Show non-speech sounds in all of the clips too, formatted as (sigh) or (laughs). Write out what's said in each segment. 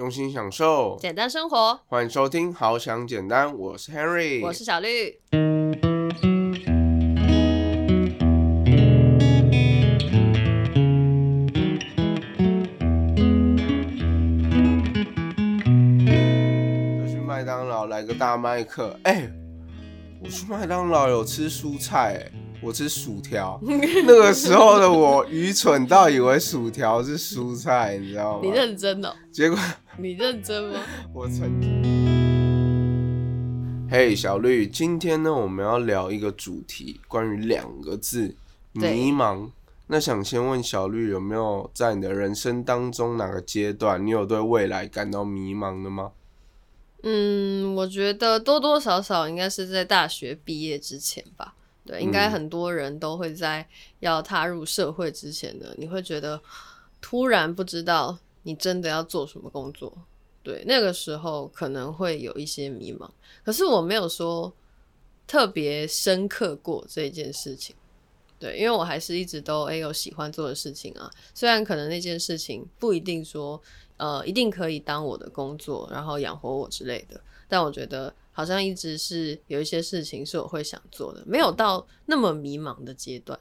用心享受，简单生活。欢迎收听《好想简单》，我是 Henry，我是小绿。去麦当劳来个大麦克，哎、我去麦当劳有吃蔬菜、哎，我吃薯条。(laughs) 那个时候的我愚蠢到以为薯条是蔬菜，你知道吗？你认真哦？(laughs) 结果你认真吗？(laughs) 我曾经。嘿，小绿，今天呢，我们要聊一个主题，关于两个字——迷茫。那想先问小绿，有没有在你的人生当中哪个阶段，你有对未来感到迷茫的吗？嗯，我觉得多多少少应该是在大学毕业之前吧。对，应该嗯很多人都会在要踏入社会之前呢，你会觉得突然不知道你真的要做什么工作。对，那个时候可能会有一些迷茫，可是我没有说特别深刻过这件事情。对，因为我还是一直都诶、有喜欢做的事情啊，虽然可能那件事情不一定说呃一定可以当我的工作，然后养活我之类的，但我觉得好像一直是有一些事情是我会想做的，没有到那么迷茫的阶段。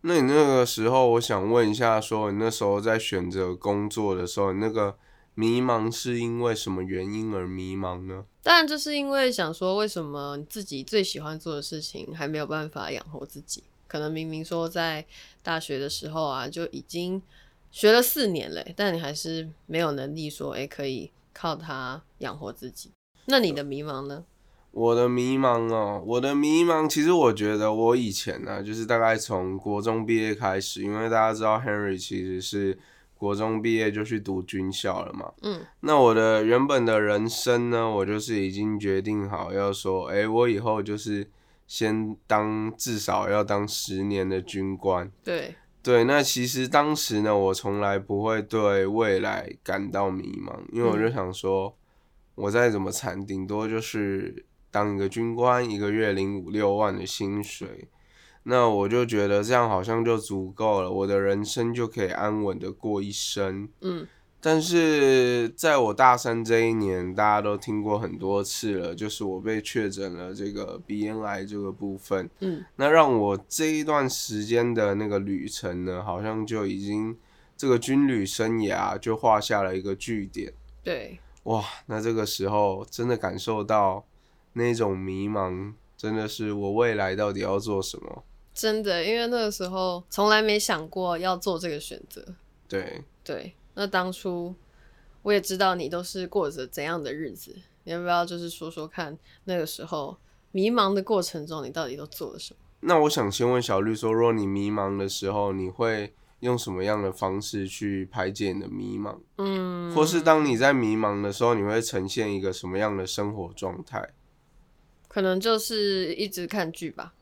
那你那个时候，我想问一下，说你那时候在选择工作的时候，你那个迷茫是因为什么原因而迷茫呢？当然，就是因为想说，为什么你自己最喜欢做的事情还没有办法养活自己？可能明明说在大学的时候啊，就已经学了四年嘞，但你还是没有能力说，诶、可以靠它养活自己。那你的迷茫呢？我的迷茫哦，我的迷茫，其实我觉得我以前呢、就是大概从国中毕业开始，因为大家知道 Henry 其实是国中毕业就去读军校了嘛。嗯那我的原本的人生呢，我就是已经决定好要说，哎，我以后就是先当至少要当十年的军官。对，对，那其实当时呢，我从来不会对未来感到迷茫，因为我就想说，我再怎么惨，顶多就是当一个军官，一个月领五六万的薪水，那我就觉得这样好像就足够了，我的人生就可以安稳的过一生。嗯但是在我大三这一年，大家都听过很多次了，就是我被确诊了这个鼻咽癌这个部分。嗯，那让我这一段时间的那个旅程呢，好像就已经这个军旅生涯就画下了一个句点。对，哇，那这个时候真的感受到那种迷茫，真的是我未来到底要做什么？真的，因为那个时候从来没想过要做这个选择。对，对，那当初我也知道你都是过着怎样的日子，你要不要就是说说看，那个时候迷茫的过程中，你到底都做了什么？那我想先问小绿说，如果你迷茫的时候，你会用什么样的方式去排解你的迷茫？嗯，或是当你在迷茫的时候，你会呈现一个什么样的生活状态？可能就是一直看剧吧。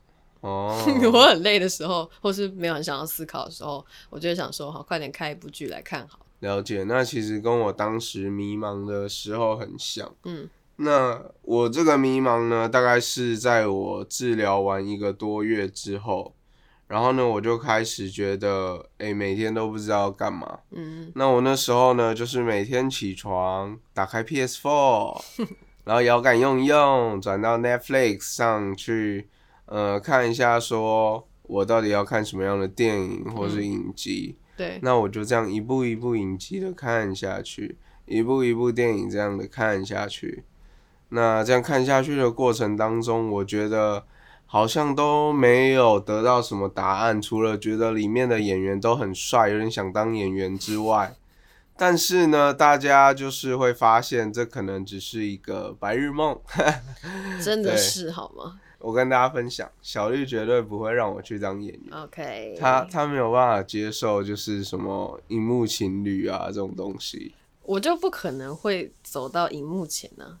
哦，(laughs) 我很累的时候，或是没有很想要思考的时候，我就会想说，好，快点开一部剧来看好。了解，那其实跟我当时迷茫的时候很像。嗯那我这个迷茫呢，大概是在我治疗完一个多月之后，然后呢，我就开始觉得，哎，每天都不知道要干嘛。嗯那我那时候呢，就是每天起床，打开 PS4，(laughs) 然后摇杆用一用，转到 Netflix 上去，呃，看一下说我到底要看什么样的电影或是影集。对，那我就这样一步一步影集的看下去，一步一部电影这样的看下去。那这样看下去的过程当中，我觉得好像都没有得到什么答案，除了觉得里面的演员都很帅，有点想当演员之外。但是呢，大家就是会发现，这可能只是一个白日梦。(laughs) 真的是好吗我跟大家分享，小绿绝对不会让我去当演员。？OK，他他没有办法接受，就是什么荧幕情侣啊这种东西。我就不可能会走到荧幕前呢、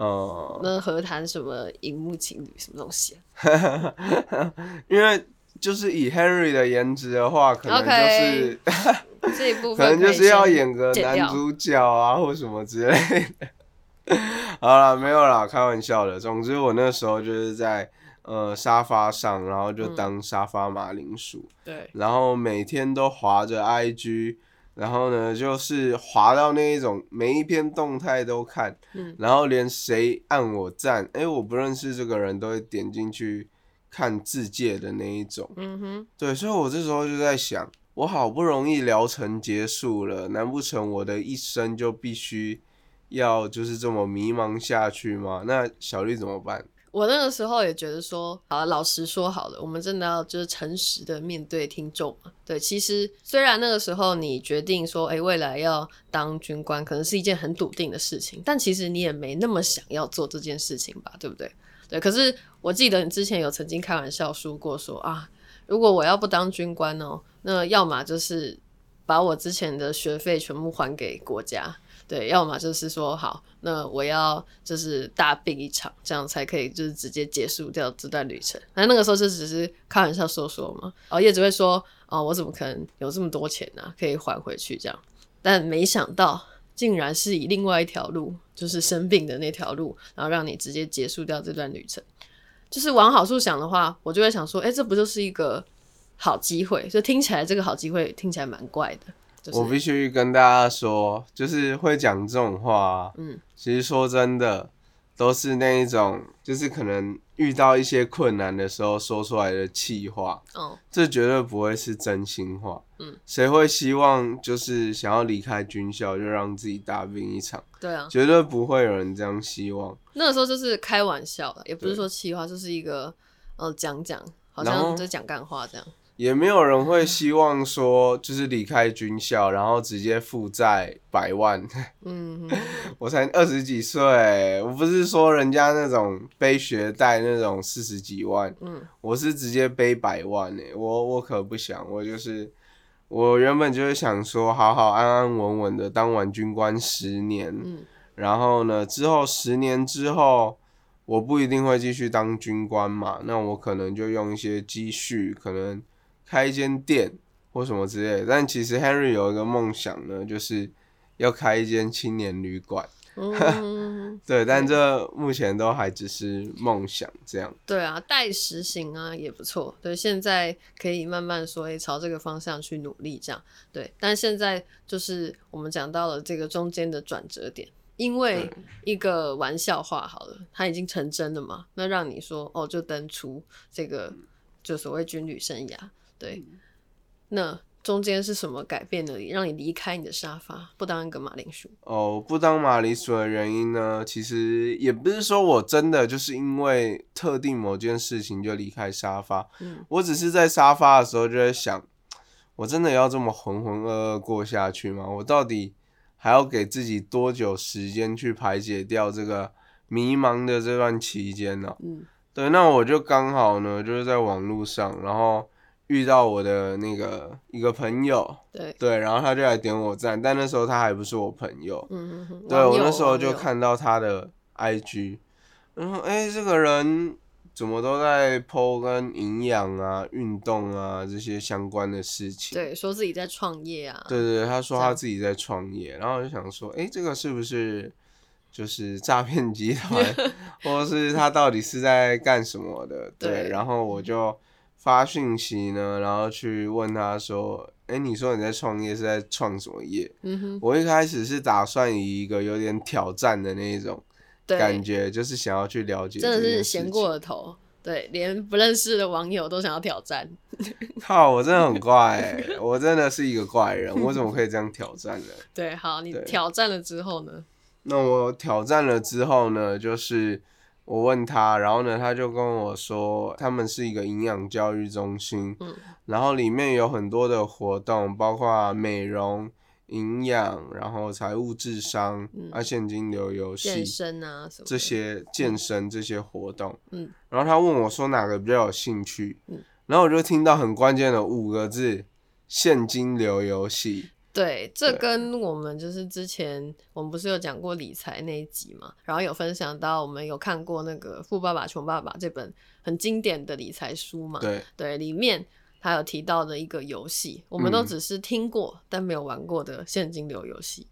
呃，那何谈什么荧幕情侣什么东西啊？(laughs) 因为就是以 Henry 的颜值的话，可能就是 (laughs) 这一部 (laughs) 可分能就是要演个男主角啊，或什么之类的。好了，没有啦，开玩笑的。总之，我那时候就是在呃沙发上，然后就嗯当沙发马铃薯，对，然后每天都划着 IG，然后呢，就是滑到那一种每一篇动态都看，嗯然后连谁按我赞，哎，我不认识这个人都会点进去看自介的那一种。嗯哼，对，所以我这时候就在想，我好不容易疗程结束了，难不成我的一生就必须要就是这么迷茫下去吗？那小绿怎么办？我那个时候也觉得说，啊，老实说好了，我们真的要就是诚实的面对听众嘛。对，其实虽然那个时候你决定说，哎、未来要当军官，可能是一件很笃定的事情，但其实你也没那么想要做这件事情吧，对不对？对，可是我记得你之前有曾经开玩笑说过说啊，如果我要不当军官哦，那要么就是把我之前的学费全部还给国家，对，要么就是说好，那我要就是大病一场，这样才可以就是直接结束掉这段旅程。那那个时候就只是开玩笑说说嘛，哦，叶只会说哦，我怎么可能有这么多钱呢、可以还回去这样？但没想到竟然是以另外一条路，就是生病的那条路，然后让你直接结束掉这段旅程。就是往好处想的话，我就会想说，哎、这不就是一个好机会？就听起来这个好机会听起来蛮怪的。就是、我必须跟大家说，就是会讲这种话、啊，嗯，其实说真的，都是那一种，就是可能遇到一些困难的时候说出来的气话，哦，这绝对不会是真心话。嗯，谁会希望就是想要离开军校就让自己大病一场？对啊，绝对不会有人这样希望。那个时候就是开玩笑的，也不是说气话，就是一个呃讲讲，好像就讲干话这样。也没有人会希望说，就是离开军校，然后直接负债百万。嗯，(laughs) (laughs) 我才二十几岁，我不是说人家那种背学贷那种四十几万，嗯我是直接背百万呢。我我可不想，我就是我原本就是想说，好好安安稳稳的当完军官十年，嗯然后呢，之后十年之后，我不一定会继续当军官嘛，那我可能就用一些积蓄，可能开一间店或什么之类的。但其实 Henry 有一个梦想呢，就是要开一间青年旅馆。嗯，(laughs) 对，但这目前都还只是梦想，这样。对啊，待实行啊也不错。对，现在可以慢慢说，诶，朝这个方向去努力，这样对。但现在就是我们讲到了这个中间的转折点，因为一个玩笑话好了，它已经成真了嘛，那让你说哦，就登出这个就所谓军旅生涯，对，那中间是什么改变了你，让你离开你的沙发，不当一个马铃薯？哦，不当马铃薯的原因呢，其实也不是说我真的就是因为特定某件事情就离开沙发，嗯。我只是在沙发的时候就在想，我真的要这么浑浑噩噩过下去吗？我到底还要给自己多久时间去排解掉这个迷茫的这段期间呢、嗯。对，那我就刚好呢，就是在网络上，然后遇到我的那个一个朋友，对，对，然后他就来点我赞，但那时候他还不是我朋友，嗯嗯嗯，对我那时候就看到他的 IG，然后哎、这个人怎么都在 PO 跟营养啊、运动啊这些相关的事情。对说自己在创业啊，对对对，他说他自己在创业，然后我就想说，哎、这个是不是就是诈骗集团，(laughs) 或者是他到底是在干什么的？对，对。然后我就发讯息呢，然后去问他说，哎、你说你在创业是在创什么业？嗯哼，我一开始是打算以一个有点挑战的那一种，感觉，就是想要去了解真的是闲过了头，对，连不认识的网友都想要挑战。(laughs) 靠，我真的很怪、欸，我真的是一个怪人，我怎么可以这样挑战呢？(laughs) 对，好，你挑战了之后呢？那我挑战了之后呢，就是我问他，然后呢，他就跟我说，他们是一个营养教育中心，嗯然后里面有很多的活动，包括美容、营养，然后财务智商、嗯啊现金流游戏健身啊什么这，些健身这些活动，嗯，然后他问我说哪个比较有兴趣，嗯然后我就听到很关键的五个字：现金流游戏。对，这跟我们就是之前我们不是有讲过理财那一集嘛，然后有分享到我们有看过那个《富爸爸穷爸爸》这本很经典的理财书嘛，对，对，里面他有提到的一个游戏，我们都嗯。只是听过、但没有玩过的现金流游戏。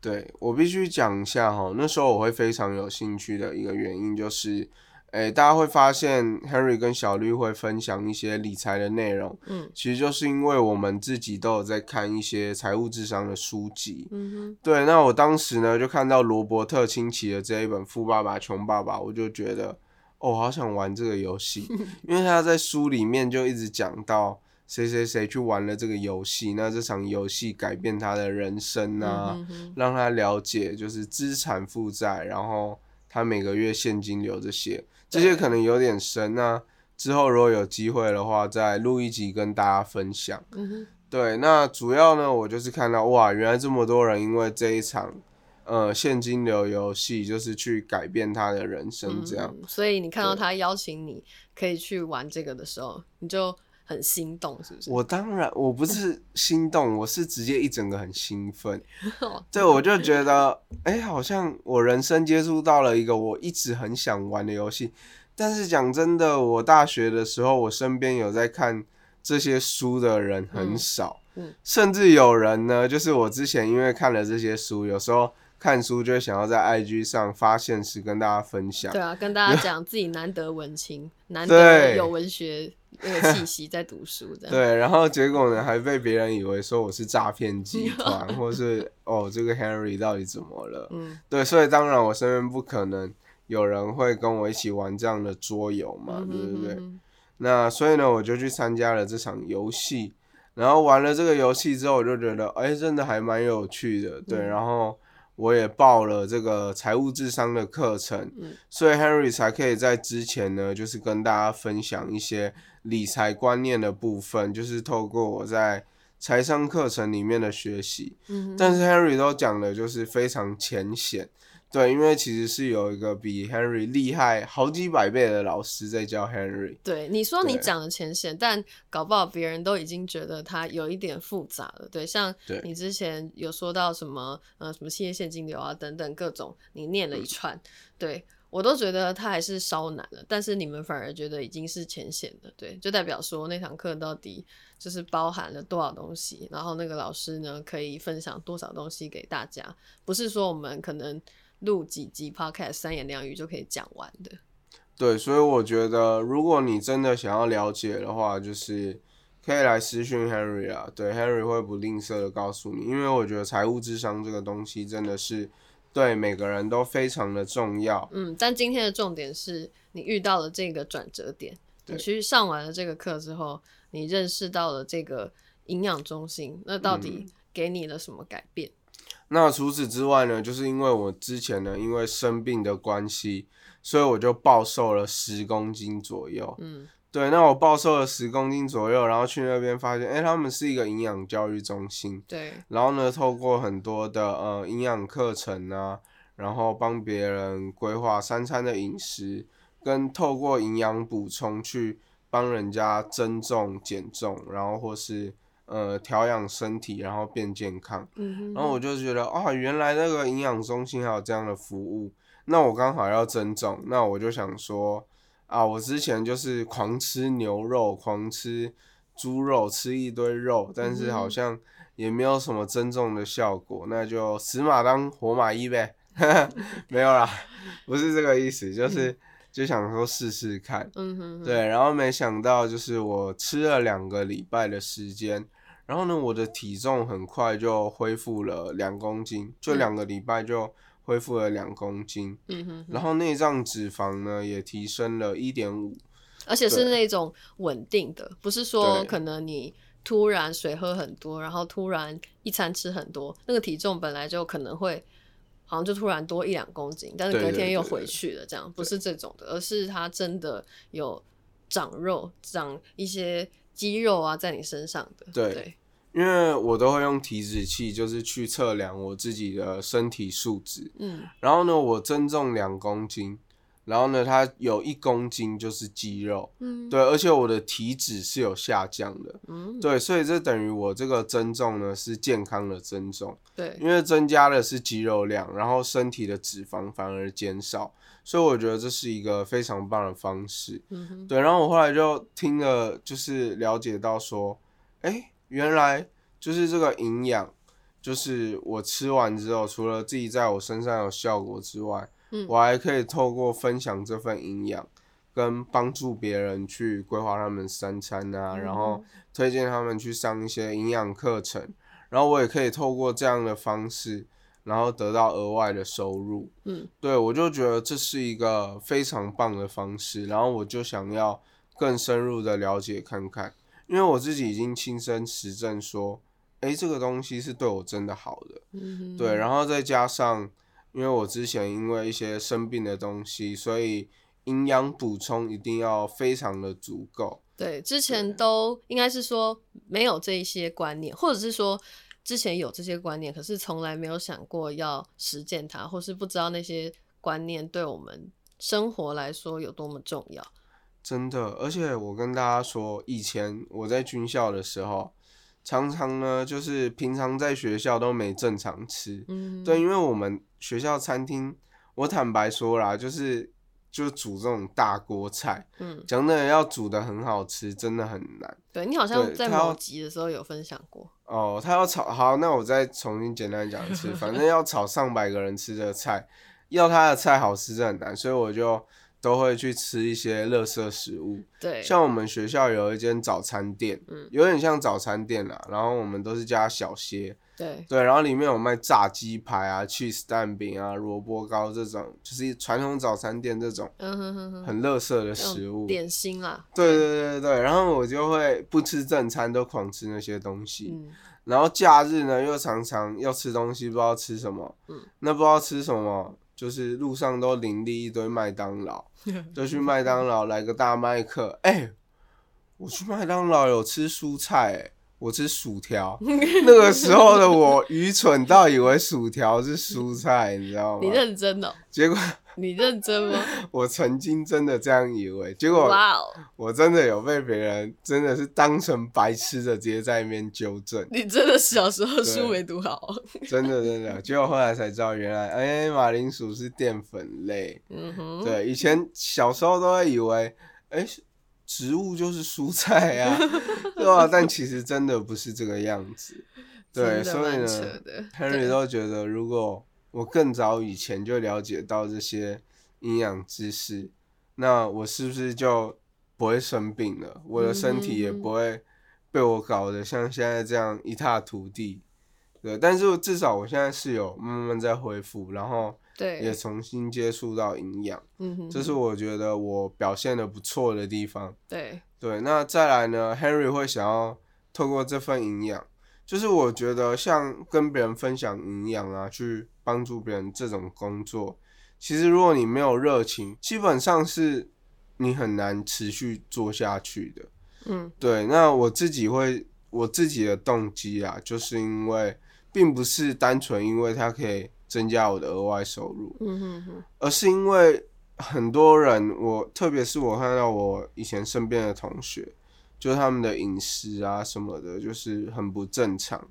对我必须讲一下哈，那时候我会非常有兴趣的一个原因就是，诶，大家会发现 Henry 跟小绿会分享一些理财的内容，嗯其实就是因为我们自己都有在看一些财务智商的书籍。嗯对，那我当时呢就看到罗伯特清崎的这一本《富爸爸穷爸爸》，我就觉得哦，好想玩这个游戏，(laughs) 因为他在书里面就一直讲到谁谁谁去玩了这个游戏，那这场游戏改变他的人生，啊，嗯哼让他了解就是资产负债，然后他每个月现金流这些，这些可能有点深那之后如果有机会的话，再录一集跟大家分享。嗯，对，那主要呢，我就是看到哇，原来这么多人因为这一场呃现金流游戏，就是去改变他的人生这样。嗯所以你看到他邀请你可以去玩这个的时候，你就很心动，是不是？(laughs) 我当然我不是心动，我是直接一整个很兴奋。哦对，我就觉得，哎、好像我人生接触到了一个我一直很想玩的游戏。但是讲真的，我大学的时候，我身边有在看这些书的人很嗯少，嗯甚至有人呢，就是我之前因为看了这些书，有时候看书就会想要在 IG 上发现实跟大家分享对。啊，跟大家讲自己难得文青，(laughs) 难得有文学那个气息在读书，的。对，然后结果呢，还被别人以为说我是诈骗集 (laughs) 团，或是哦，这个 Henry 到底怎么了？嗯对，所以当然我身边不可能有人会跟我一起玩这样的桌游嘛，嗯对不对？哼那所以呢，我就去参加了这场游戏，然后玩了这个游戏之后，我就觉得，哎，真的还蛮有趣的，对，嗯然后我也报了这个财务智商的课程，嗯。所以 Henry 才可以在之前呢，就是跟大家分享一些理财观念的部分，就是透过我在财商课程里面的学习，嗯，但是 Henry 都讲的就是非常浅显，对，因为其实是有一个比 Henry 厉害好几百倍的老师在教 Henry。对你说你讲的浅显，但搞不好别人都已经觉得他有一点复杂了。对，像你之前有说到什么呃什么企业现金流啊等等各种，你念了一串，对我都觉得它还是稍难了。但是你们反而觉得已经是浅显的，对，就代表说那堂课到底就是包含了多少东西，然后那个老师呢可以分享多少东西给大家，不是说我们可能录几集 podcast 三言两语就可以讲完的。对，所以我觉得，如果你真的想要了解的话，就是可以来私讯 Henry 啊。对，Henry 会不吝啬的告诉你，因为我觉得财务智商这个东西真的是对每个人都非常的重要。嗯，但今天的重点是你遇到了这个转折点，你去上完了这个课之后，你认识到了这个营养中心，那到底嗯给你了什么改变？那除此之外呢，就是因为我之前呢，因为生病的关系，所以我就暴瘦了十公斤左右。嗯对，那我暴瘦了十公斤左右，然后去那边发现，哎、他们是一个营养教育中心，对，然后呢，透过很多的呃营养课程啊，然后帮别人规划三餐的饮食，跟透过营养补充去帮人家增重、减重，然后或是呃调养身体，然后变健康。嗯，然后我就觉得啊，原来那个营养中心还有这样的服务，那我刚好要增重，那我就想说啊，我之前就是狂吃牛肉，狂吃猪肉，吃一堆肉，但是好像也没有什么增重的效果，那就死马当活马医呗，(laughs) 没有啦，不是这个意思，就是就想说试试看，嗯哼哼，对，然后没想到就是我吃了两个礼拜的时间，然后呢，我的体重很快就恢复了两公斤，就嗯。两个礼拜就恢复了两公斤，嗯哼。哼，然后内脏脂肪呢也提升了一点五，而且是那种稳定的，不是说可能你突然水喝很多，然后突然一餐吃很多，那个体重本来就可能会好像就突然多一两公斤，但是隔天又回去了，这样不是这种的，而是它真的有长肉，长一些肌肉啊在你身上的，对对，因为我都会用体脂器，就是去测量我自己的身体数值，嗯。然后呢，我增重两公斤，然后呢，它有一公斤就是肌肉，嗯，对，而且我的体脂是有下降的。嗯。对，所以这等于我这个增重呢是健康的增重，对，因为增加的是肌肉量，然后身体的脂肪反而减少，所以我觉得这是一个非常棒的方式。嗯哼，对，然后我后来就听了，就是了解到说，哎，原来就是这个营养，就是我吃完之后，除了自己在我身上有效果之外，嗯。我还可以透过分享这份营养，跟帮助别人去规划他们三餐啊，然后推荐他们去上一些营养课程，然后我也可以透过这样的方式，然后得到额外的收入。嗯，对我就觉得这是一个非常棒的方式，然后我就想要更深入的了解看看，因为我自己已经亲身实证说，诶，这个东西是对我真的好的。嗯对，然后再加上，因为我之前因为一些生病的东西，所以营养补充一定要非常的足够。对，之前都应该是说没有这一些观念，或者是说之前有这些观念，可是从来没有想过要实践它，或是不知道那些观念对我们生活来说有多么重要。真的，而且我跟大家说，以前我在军校的时候，常常呢就是平常在学校都没正常吃。嗯，对，因为我们学校餐厅，我坦白说啦，就是就煮这种大锅菜，嗯，讲真的要煮的很好吃，真的很难。对你好像在对他要某集的时候有分享过。哦，他要炒好，那我再重新简单讲一次，反正要炒上百个人吃的菜，要他的菜好吃真的很难，所以我就都会去吃一些垃圾食物。对，像我们学校有一间早餐店，嗯有点像早餐店啦，然后我们都是加小歇，对，对，然后里面有卖炸鸡排啊、cheese 蛋饼啊、萝卜糕这种，就是传统早餐店这种嗯哼哼哼，很垃圾的食物。种点心啦。对对对对对，然后我就会不吃正餐，都狂吃那些东西。嗯，然后假日呢，又常常要吃东西，不知道吃什么。嗯那不知道吃什么，就是路上都林立一堆麦当劳，(laughs) 就去麦当劳来个大麦克。哎、我去麦当劳有吃蔬菜、哎，我吃薯条。那个时候的我愚蠢到以为薯条是蔬菜，你知道吗你？认真哦？结果你认真吗？(laughs) 我曾经真的这样以为，结果哇哦，我真的有被别人真的是当成白痴的，直接在那边纠正。你真的小时候书对没读好哦。真的真的，结果后来才知道，原来哎、马铃薯是淀粉类。(laughs) 嗯哼，对，以前小时候都会以为，哎、植物就是蔬菜啊，对啊？但其实真的不是这个样子。(laughs) 对，所以呢。，Henry 都觉得，如果我更早以前就了解到这些营养知识，那我是不是就不会生病了？我的身体也嗯不会被我搞得像现在这样一塌涂地。对，但是至少我现在是有慢慢在恢复，然后也，重新接触到营养，嗯哼，这是我觉得我表现的不错的地方。对，对，那再来呢，Henry 会想要透过这份营养，就是我觉得像跟别人分享营养啊，去帮助别人这种工作，其实如果你没有热情，基本上是你很难持续做下去的。嗯对，那我自己会我自己的动机啊，就是因为并不是单纯因为它可以增加我的额外收入，嗯哼哼，而是因为很多人，我特别是我看到我以前身边的同学，就是他们的饮食啊什么的，就是很不正常，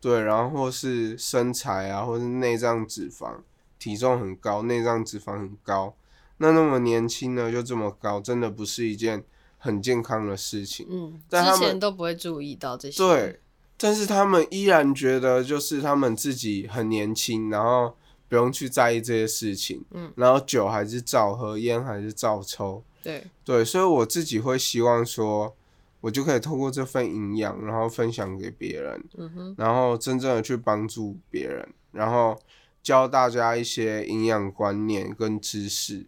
对，然后或是身材啊，或是内脏脂肪，体重很高，内脏脂肪很高，那那么年轻呢就这么高，真的不是一件很健康的事情。嗯，但他们都不会注意到这些。对，但是他们依然觉得就是他们自己很年轻，然后不用去在意这些事情，嗯，然后酒还是照喝，烟还是照抽，对，对，所以我自己会希望说，我就可以透过这份营养，然后分享给别人，嗯哼，然后真正的去帮助别人，然后教大家一些营养观念跟知识，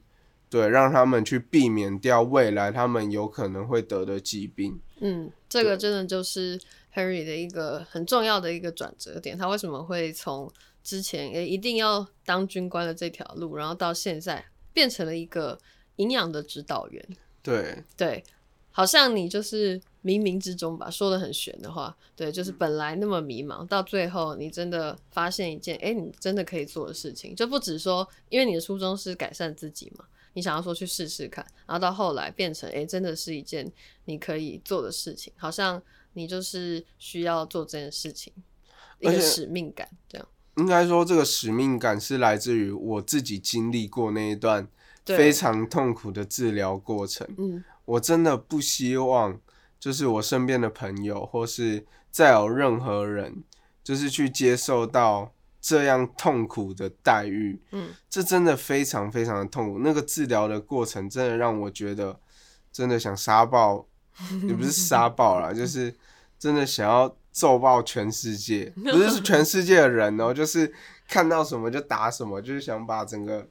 对，让他们去避免掉未来他们有可能会得的疾病。嗯，这个真的就是 Henry 的一个很重要的一个转折点。他为什么会从之前也一定要当军官的这条路，然后到现在变成了一个营养的指导员？对，对，好像你就是冥冥之中吧，说的很玄的话，对，就是本来那么迷茫，到最后你真的发现一件，哎、你真的可以做的事情，就不止说，因为你的初衷是改善自己嘛，你想要说去试试看，然后到后来变成，哎、真的是一件你可以做的事情，好像你就是需要做这件事情，一个使命感，这样，应该说这个使命感是来自于我自己经历过那一段非常痛苦的治疗过程。嗯我真的不希望，就是我身边的朋友，或是再有任何人，就是去接受到这样痛苦的待遇，嗯，这真的非常非常的痛苦。那个治疗的过程真的让我觉得，真的想杀爆，也不是杀爆啦，(laughs) 就是真的想要揍爆全世界，不是全世界的人哦，就是看到什么就打什么，就是想把整个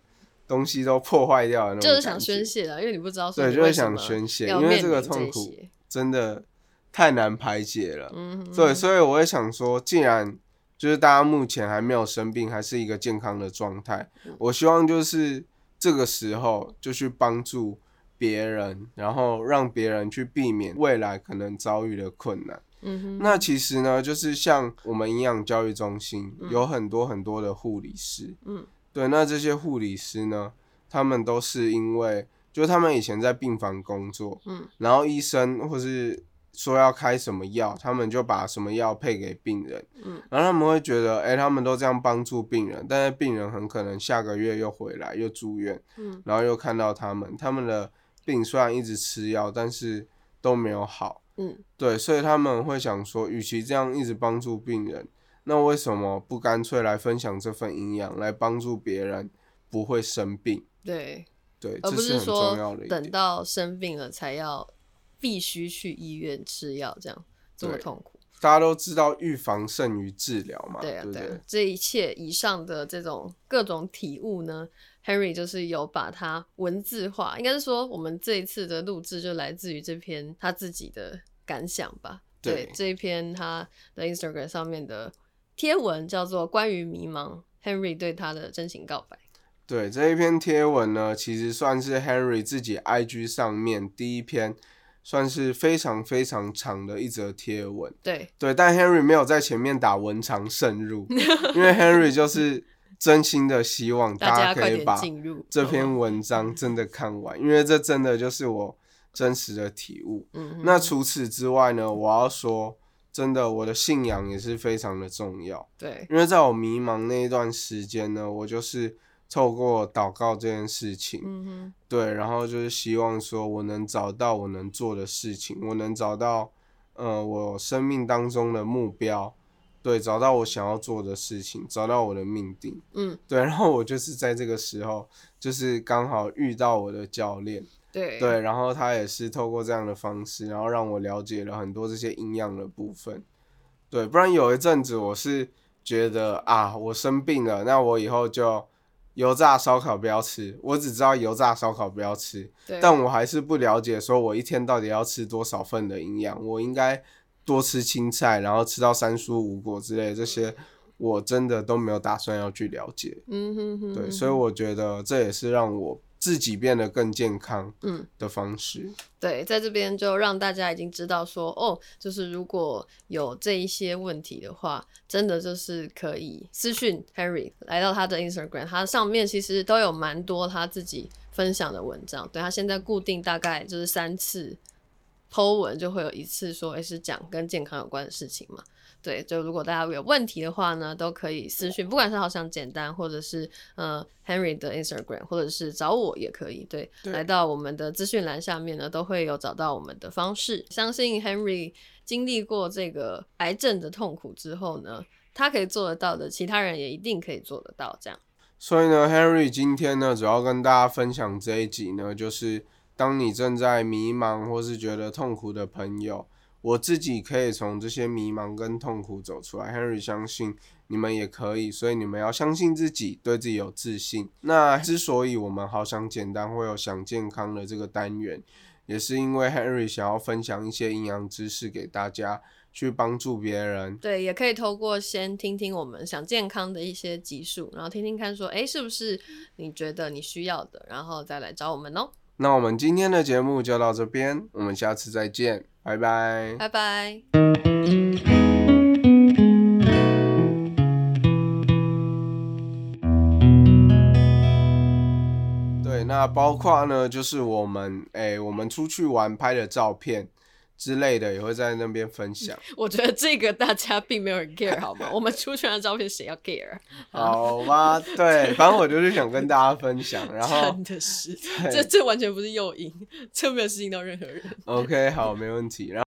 东西都破坏掉的那种就是想宣泄了，因为你不知道对，就是想宣泄，因为这个痛苦真的太难排解了。嗯，对，所以我也想说，既然就是大家目前还没有生病，还是一个健康的状态，我希望就是这个时候就去帮助别人，然后让别人去避免未来可能遭遇的困难。嗯哼，那其实呢，就是像我们营养教育中心有很多很多的护理师，嗯，对，那这些护理师呢，他们都是因为，就他们以前在病房工作，嗯，然后医生或是说要开什么药，他们就把什么药配给病人，嗯，然后他们会觉得，哎、他们都这样帮助病人，但是病人很可能下个月又回来又住院，嗯，然后又看到他们，他们的病虽然一直吃药，但是都没有好。嗯，对，所以他们会想说，与其这样一直帮助病人，那为什么不干脆来分享这份营养，来帮助别人不会生病？对，对，而不这是很说重要的。等到生病了才要必须去医院吃药，这样这么痛苦。大家都知道预防胜于治疗嘛，对啊，不对对啊？，这一切以上的这种各种体悟呢，Henry 就是有把它文字化，应该是说我们这一次的录制就来自于这篇他自己的感想吧。对这一篇他的 Instagram 上面的贴文叫做《关于迷茫》，Henry 对他的真情告白。对这一篇贴文呢，其实算是 Henry 自己 IG 上面第一篇，算是非常非常长的一则贴文。对，对，但 Henry 没有在前面打文长慎入，(laughs) 因为 Henry 就是真心的希望大家可以把这篇文章真的看完，因为这真的就是我真实的体悟。嗯那除此之外呢，我要说，真的我的信仰也是非常的重要，对，因为在我迷茫那一段时间呢，我就是透过祷告这件事情，嗯哼，对，然后就是希望说我能找到我能做的事情，我能找到呃我生命当中的目标，对，找到我想要做的事情，找到我的命定，嗯，对，然后我就是在这个时候，就是刚好遇到我的教练，对，对，然后他也是透过这样的方式，然后让我了解了很多这些营养的部分，对，不然有一阵子我是觉得啊，我生病了，那我以后就油炸烧烤不要吃，我只知道油炸烧烤不要吃，但我还是不了解说我一天到底要吃多少份的营养，我应该多吃青菜，然后吃到三蔬五果之类的这些，我真的都没有打算要去了解，嗯哼哼，对，所以我觉得这也是让我自己变得更健康嗯。的方式。对，在这边就让大家已经知道说，哦，就是如果有这一些问题的话，真的就是可以私讯 Henry 来到他的 Instagram，他上面其实都有蛮多他自己分享的文章。对他现在固定大概就是三次 Po 文就会有一次说，诶是讲跟健康有关的事情嘛。对，就如果大家有问题的话呢，都可以私讯，不管是好想简单，或者是呃 Henry 的 Instagram，或者是找我也可以。对，对来到我们的资讯栏下面呢，都会有找到我们的方式。相信 Henry 经历过这个癌症的痛苦之后呢，他可以做得到的，其他人也一定可以做得到。这样，所以呢，Henry 今天呢，主要跟大家分享这一集呢，就是当你正在迷茫或是觉得痛苦的朋友，我自己可以从这些迷茫跟痛苦走出来。Henry 相信你们也可以，所以你们要相信自己，对自己有自信。那之所以我们好想简单会有想健康的这个单元，也是因为 Henry 想要分享一些营养知识给大家，去帮助别人。对，也可以透过先听听我们想健康的一些集数，然后听听看说，诶，是不是你觉得你需要的，然后再来找我们哦。那我们今天的节目就到这边，我们下次再见，拜拜。拜拜。对，那包括呢，就是我们诶、我们出去玩拍的照片之类的，也会在那边分享。(laughs) 我觉得这个大家并没有人 care 好吗？我们出去的照片谁要 care？(laughs) 好吧，(laughs) 对，反正我就是想跟大家分享，然后真的是，这这完全不是诱因，这没有吸引到任何人。OK，好，没问题。然后。